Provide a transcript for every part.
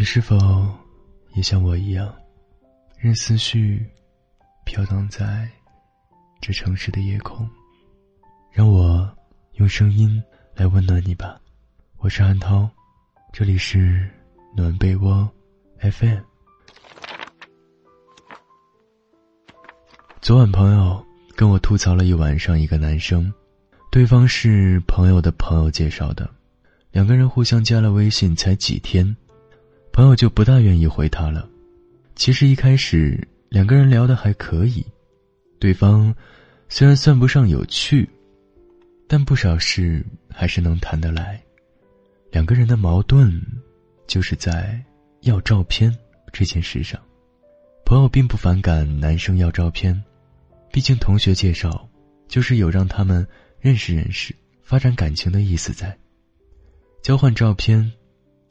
你是否也像我一样，任思绪飘荡在这城市的夜空？让我用声音来温暖你吧。我是安涛，这里是暖被窝 FM。昨晚朋友跟我吐槽了一晚上一个男生，对方是朋友的朋友介绍的，两个人互相加了微信才几天。朋友就不大愿意回他了。其实一开始两个人聊的还可以，对方虽然算不上有趣，但不少事还是能谈得来。两个人的矛盾，就是在要照片这件事上。朋友并不反感男生要照片，毕竟同学介绍，就是有让他们认识认识、发展感情的意思在。交换照片，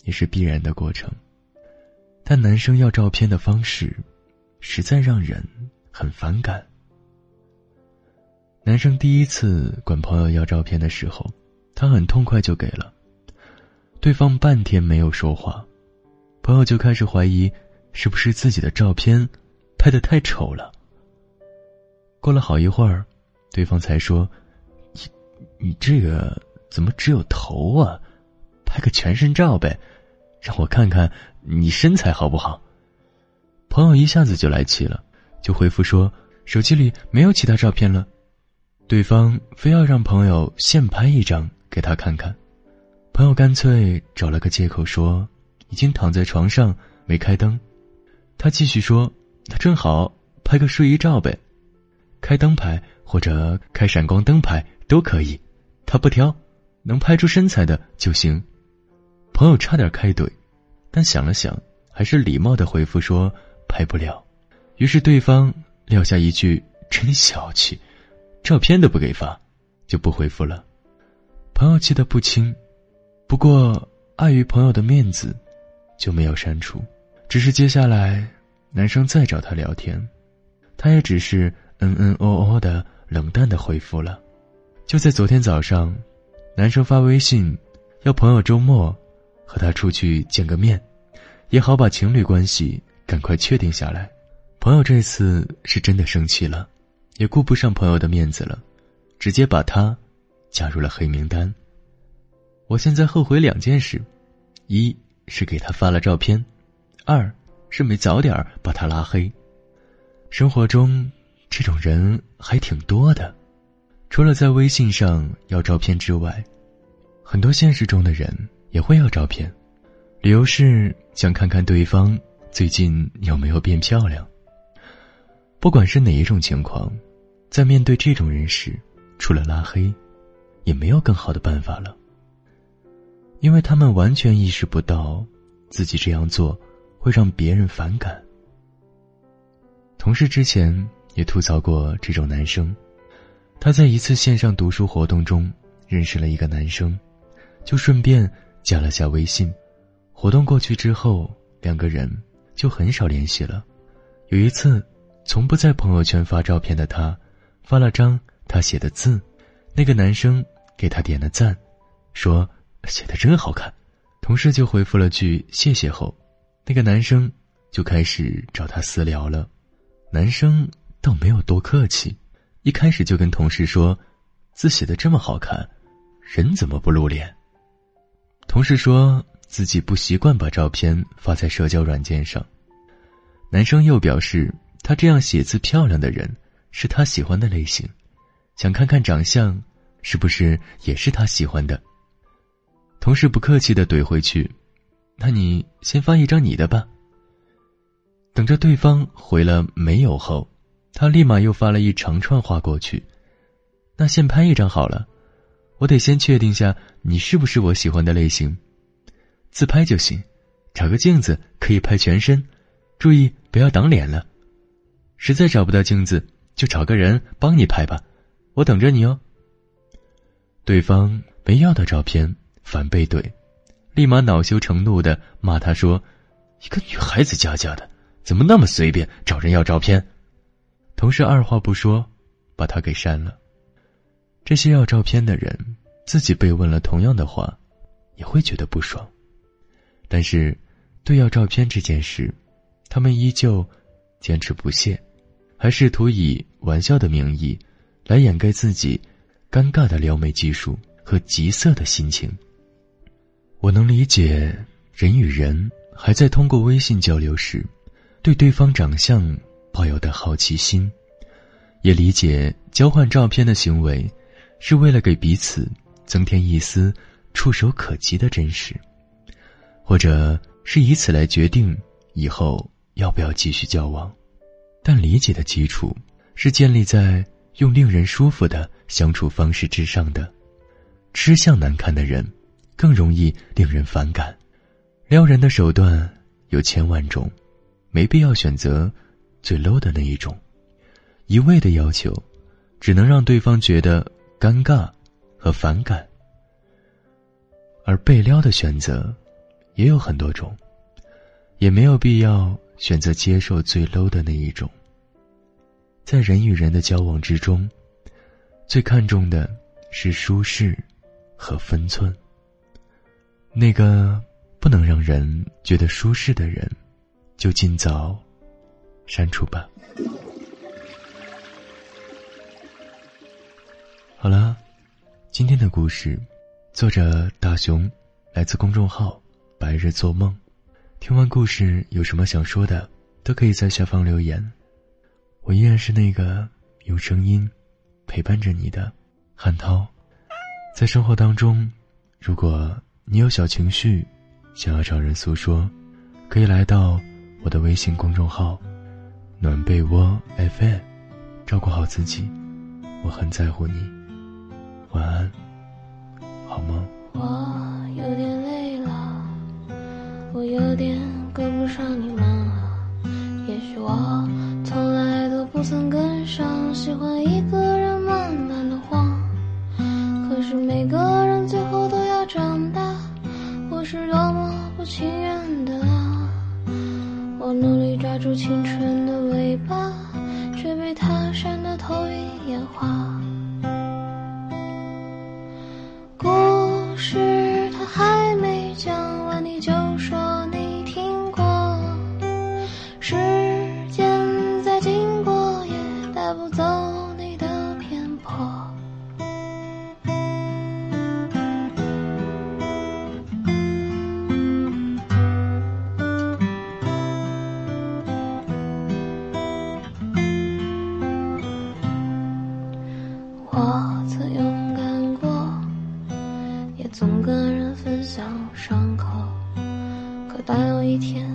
也是必然的过程。但男生要照片的方式，实在让人很反感。男生第一次管朋友要照片的时候，他很痛快就给了。对方半天没有说话，朋友就开始怀疑，是不是自己的照片拍的太丑了。过了好一会儿，对方才说：“你你这个怎么只有头啊？拍个全身照呗，让我看看。”你身材好不好？朋友一下子就来气了，就回复说：“手机里没有其他照片了。”对方非要让朋友现拍一张给他看看，朋友干脆找了个借口说：“已经躺在床上没开灯。”他继续说：“那正好拍个睡衣照呗，开灯拍或者开闪光灯拍都可以，他不挑，能拍出身材的就行。”朋友差点开怼。但想了想，还是礼貌的回复说：“拍不了。”于是对方撂下一句：“真小气，照片都不给发，就不回复了。”朋友气得不轻，不过碍于朋友的面子，就没有删除。只是接下来，男生再找他聊天，他也只是嗯嗯哦哦的冷淡的回复了。就在昨天早上，男生发微信，要朋友周末和他出去见个面。也好把情侣关系赶快确定下来。朋友这次是真的生气了，也顾不上朋友的面子了，直接把他加入了黑名单。我现在后悔两件事：一是给他发了照片，二是没早点把他拉黑。生活中这种人还挺多的，除了在微信上要照片之外，很多现实中的人也会要照片。理由是想看看对方最近有没有变漂亮。不管是哪一种情况，在面对这种人时，除了拉黑，也没有更好的办法了。因为他们完全意识不到自己这样做会让别人反感。同事之前也吐槽过这种男生，他在一次线上读书活动中认识了一个男生，就顺便加了下微信。活动过去之后，两个人就很少联系了。有一次，从不在朋友圈发照片的他，发了张他写的字，那个男生给他点了赞，说写的真好看。同事就回复了句谢谢后，那个男生就开始找他私聊了。男生倒没有多客气，一开始就跟同事说，字写的这么好看，人怎么不露脸？同事说。自己不习惯把照片发在社交软件上。男生又表示，他这样写字漂亮的人是他喜欢的类型，想看看长相是不是也是他喜欢的。同事不客气的怼回去：“那你先发一张你的吧。”等着对方回了没有后，他立马又发了一长串话过去：“那先拍一张好了，我得先确定下你是不是我喜欢的类型。”自拍就行，找个镜子可以拍全身，注意不要挡脸了。实在找不到镜子，就找个人帮你拍吧，我等着你哦。对方没要到照片，反被怼，立马恼羞成怒的骂他说：“一个女孩子家家的，怎么那么随便找人要照片？”同事二话不说，把他给删了。这些要照片的人，自己被问了同样的话，也会觉得不爽。但是，对要照片这件事，他们依旧坚持不懈，还试图以玩笑的名义来掩盖自己尴尬的撩妹技术和急色的心情。我能理解人与人还在通过微信交流时，对对方长相抱有的好奇心，也理解交换照片的行为，是为了给彼此增添一丝触手可及的真实，或者是以此来决定以后要不要继续交往。但理解的基础是建立在用令人舒服的相处方式之上的。吃相难看的人。更容易令人反感，撩人的手段有千万种，没必要选择最 low 的那一种。一味的要求，只能让对方觉得尴尬和反感。而被撩的选择也有很多种，也没有必要选择接受最 low 的那一种。在人与人的交往之中，最看重的是舒适和分寸。那个不能让人觉得舒适的人，就尽早删除吧。好了，今天的故事，作者大熊，来自公众号“白日做梦”。听完故事有什么想说的，都可以在下方留言。我依然是那个用声音陪伴着你的汉涛。在生活当中，如果。你有小情绪，想要找人诉说，可以来到我的微信公众号“暖被窝 FM”，照顾好自己，我很在乎你。晚安，好梦。我有点累了，我有点跟不上你们了。也许我从来都不曾跟上，喜欢一个人慢慢的晃。可是每个人最后都要长大。我是多么不情愿的啊！我努力抓住青春我曾勇敢过，也总跟人分享伤口。可当有一天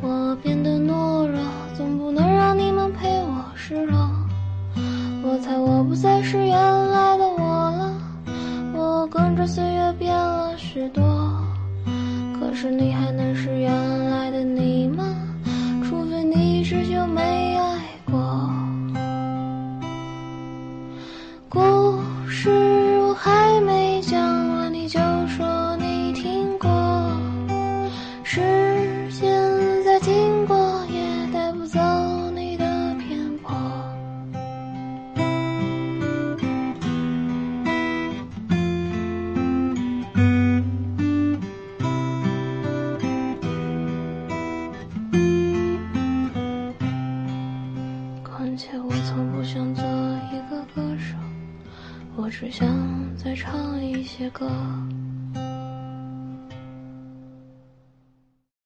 我变得懦弱，总不能让你们陪我失落。我猜我不再是原来的我了，我跟着岁月变了许多。可是你还能是原来这些歌。